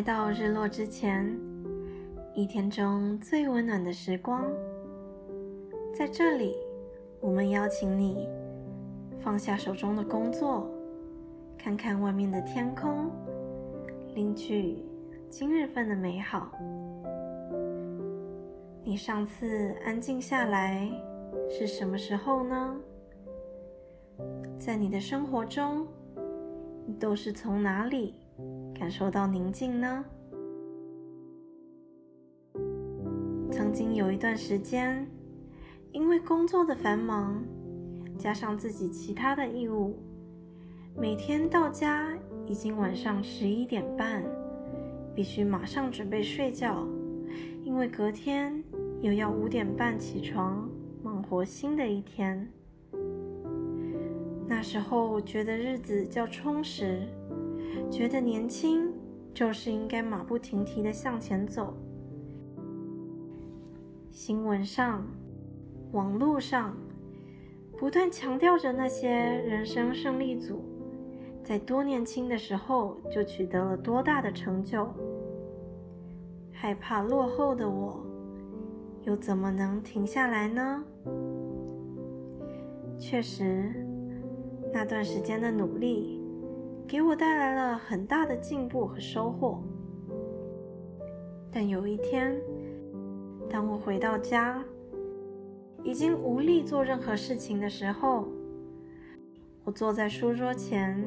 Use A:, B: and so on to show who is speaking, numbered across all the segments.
A: 来到日落之前，一天中最温暖的时光。在这里，我们邀请你放下手中的工作，看看外面的天空，领取今日份的美好。你上次安静下来是什么时候呢？在你的生活中，你都是从哪里？感受到宁静呢？曾经有一段时间，因为工作的繁忙，加上自己其他的义务，每天到家已经晚上十一点半，必须马上准备睡觉，因为隔天又要五点半起床，忙活新的一天。那时候觉得日子较充实。觉得年轻就是应该马不停蹄的向前走。新闻上、网络上不断强调着那些人生胜利组在多年轻的时候就取得了多大的成就。害怕落后的我，又怎么能停下来呢？确实，那段时间的努力。给我带来了很大的进步和收获。但有一天，当我回到家，已经无力做任何事情的时候，我坐在书桌前，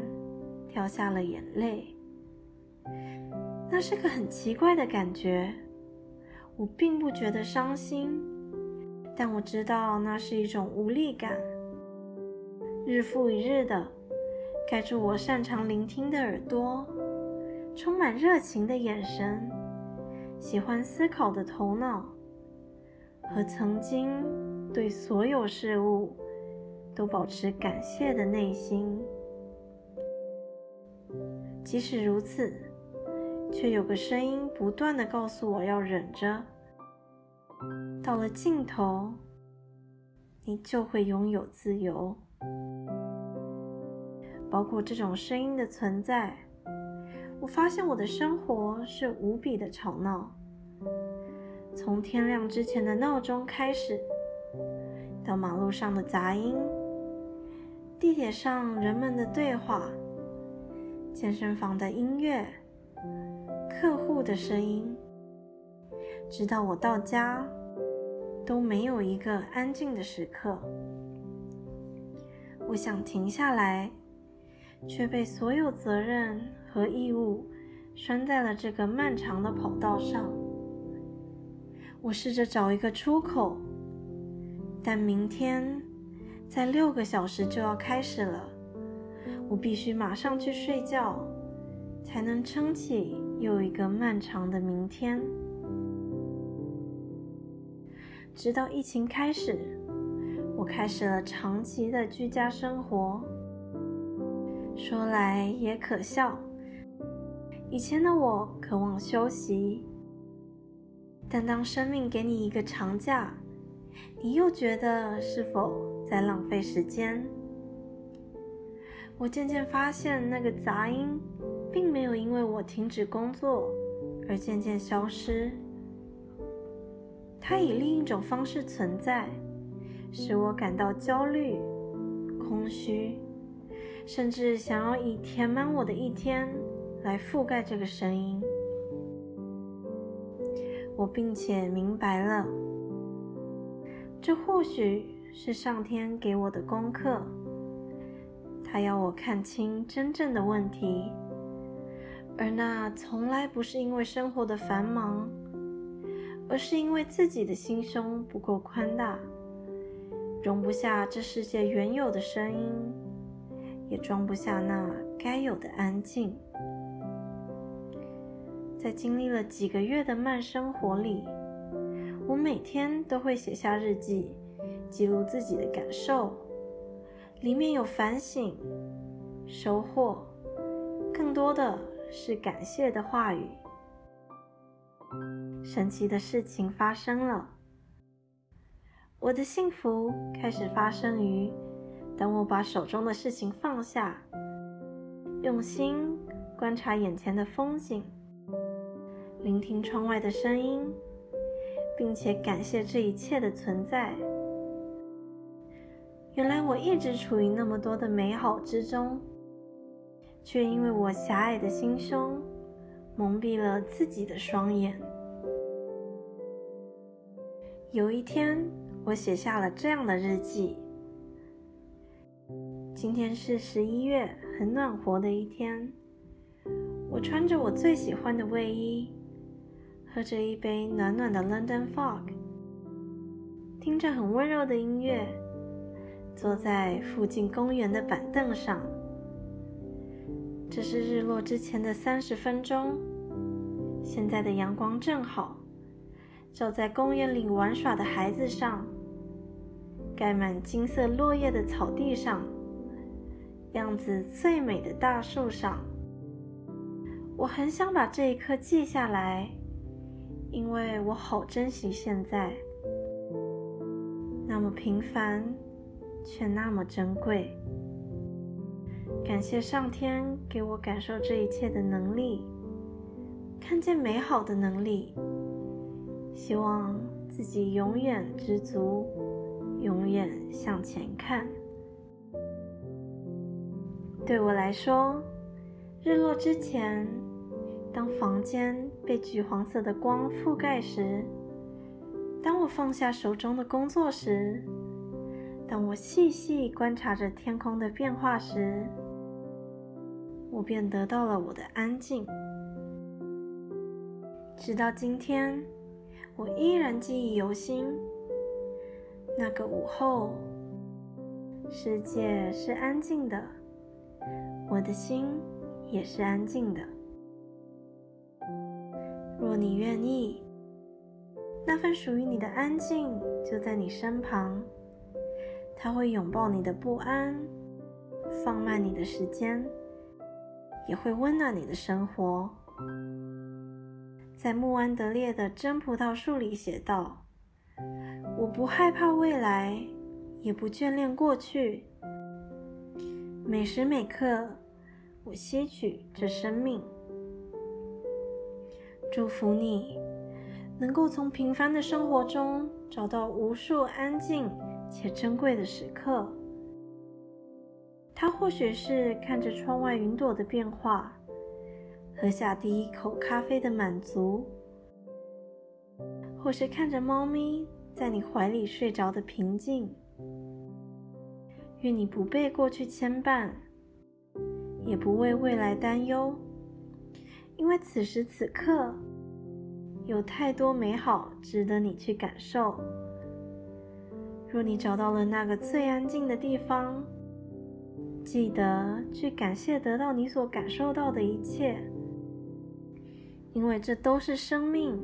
A: 掉下了眼泪。那是个很奇怪的感觉。我并不觉得伤心，但我知道那是一种无力感。日复一日的。盖住我擅长聆听的耳朵，充满热情的眼神，喜欢思考的头脑，和曾经对所有事物都保持感谢的内心。即使如此，却有个声音不断的告诉我要忍着。到了尽头，你就会拥有自由。包括这种声音的存在，我发现我的生活是无比的吵闹。从天亮之前的闹钟开始，到马路上的杂音，地铁上人们的对话，健身房的音乐，客户的声音，直到我到家，都没有一个安静的时刻。我想停下来。却被所有责任和义务拴在了这个漫长的跑道上。我试着找一个出口，但明天在六个小时就要开始了，我必须马上去睡觉，才能撑起又一个漫长的明天。直到疫情开始，我开始了长期的居家生活。说来也可笑，以前的我渴望休息，但当生命给你一个长假，你又觉得是否在浪费时间？我渐渐发现，那个杂音并没有因为我停止工作而渐渐消失，它以另一种方式存在，使我感到焦虑、空虚。甚至想要以填满我的一天来覆盖这个声音，我并且明白了，这或许是上天给我的功课。他要我看清真正的问题，而那从来不是因为生活的繁忙，而是因为自己的心胸不够宽大，容不下这世界原有的声音。也装不下那该有的安静。在经历了几个月的慢生活里，我每天都会写下日记，记录自己的感受，里面有反省、收获，更多的是感谢的话语。神奇的事情发生了，我的幸福开始发生于。当我把手中的事情放下，用心观察眼前的风景，聆听窗外的声音，并且感谢这一切的存在。原来我一直处于那么多的美好之中，却因为我狭隘的心胸，蒙蔽了自己的双眼。有一天，我写下了这样的日记：今天是十一月，很暖和的一天。我穿着我最喜欢的卫衣，喝着一杯暖暖的 London Fog，听着很温柔的音乐，坐在附近公园的板凳上。这是日落之前的三十分钟，现在的阳光正好。照在公园里玩耍的孩子上，盖满金色落叶的草地上，样子最美的大树上，我很想把这一刻记下来，因为我好珍惜现在，那么平凡，却那么珍贵。感谢上天给我感受这一切的能力，看见美好的能力。希望自己永远知足，永远向前看。对我来说，日落之前，当房间被橘黄色的光覆盖时，当我放下手中的工作时，当我细细观察着天空的变化时，我便得到了我的安静。直到今天。我依然记忆犹新。那个午后，世界是安静的，我的心也是安静的。若你愿意，那份属于你的安静就在你身旁，它会拥抱你的不安，放慢你的时间，也会温暖你的生活。在穆安德烈的真葡萄树里写道：“我不害怕未来，也不眷恋过去。每时每刻，我吸取这生命。祝福你，能够从平凡的生活中找到无数安静且珍贵的时刻。它或许是看着窗外云朵的变化。”喝下第一口咖啡的满足，或是看着猫咪在你怀里睡着的平静。愿你不被过去牵绊，也不为未来担忧，因为此时此刻有太多美好值得你去感受。若你找到了那个最安静的地方，记得去感谢得到你所感受到的一切。因为这都是生命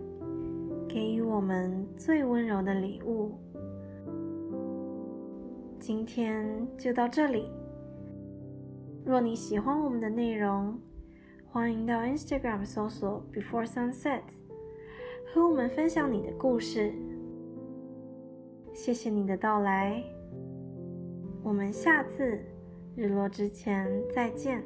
A: 给予我们最温柔的礼物。今天就到这里。若你喜欢我们的内容，欢迎到 Instagram 搜索 Before Sunset，和我们分享你的故事。谢谢你的到来，我们下次日落之前再见。